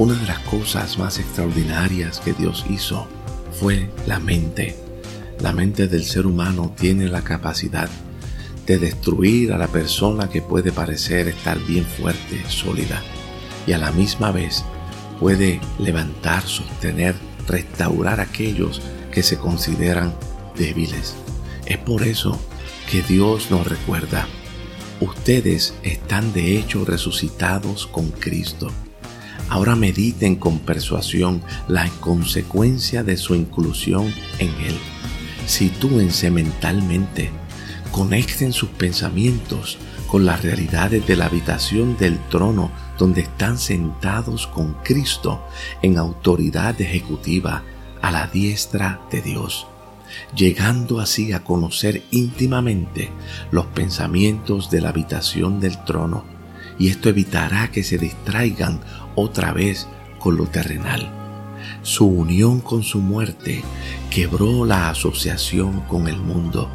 Una de las cosas más extraordinarias que Dios hizo fue la mente. La mente del ser humano tiene la capacidad de destruir a la persona que puede parecer estar bien fuerte, sólida, y a la misma vez puede levantar, sostener, restaurar a aquellos que se consideran débiles. Es por eso que Dios nos recuerda, ustedes están de hecho resucitados con Cristo Ahora mediten con persuasión la consecuencia de su inclusión en Él. Sitúense mentalmente, conecten sus pensamientos con las realidades de la habitación del trono donde están sentados con Cristo en autoridad ejecutiva a la diestra de Dios, llegando así a conocer íntimamente los pensamientos de la habitación del trono, y esto evitará que se distraigan otra vez con lo terrenal. Su unión con su muerte quebró la asociación con el mundo.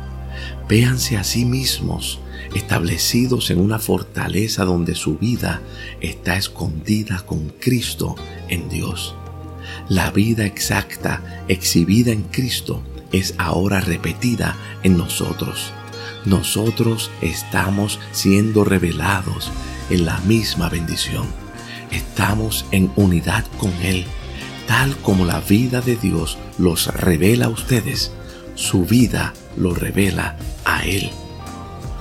Véanse a sí mismos establecidos en una fortaleza donde su vida está escondida con Cristo en Dios. La vida exacta exhibida en Cristo es ahora repetida en nosotros. Nosotros estamos siendo revelados en la misma bendición estamos en unidad con Él, tal como la vida de Dios los revela a ustedes, su vida lo revela a Él.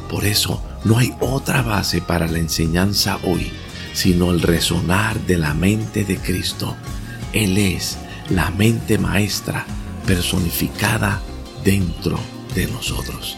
Por eso no hay otra base para la enseñanza hoy, sino el resonar de la mente de Cristo. Él es la mente maestra personificada dentro de nosotros.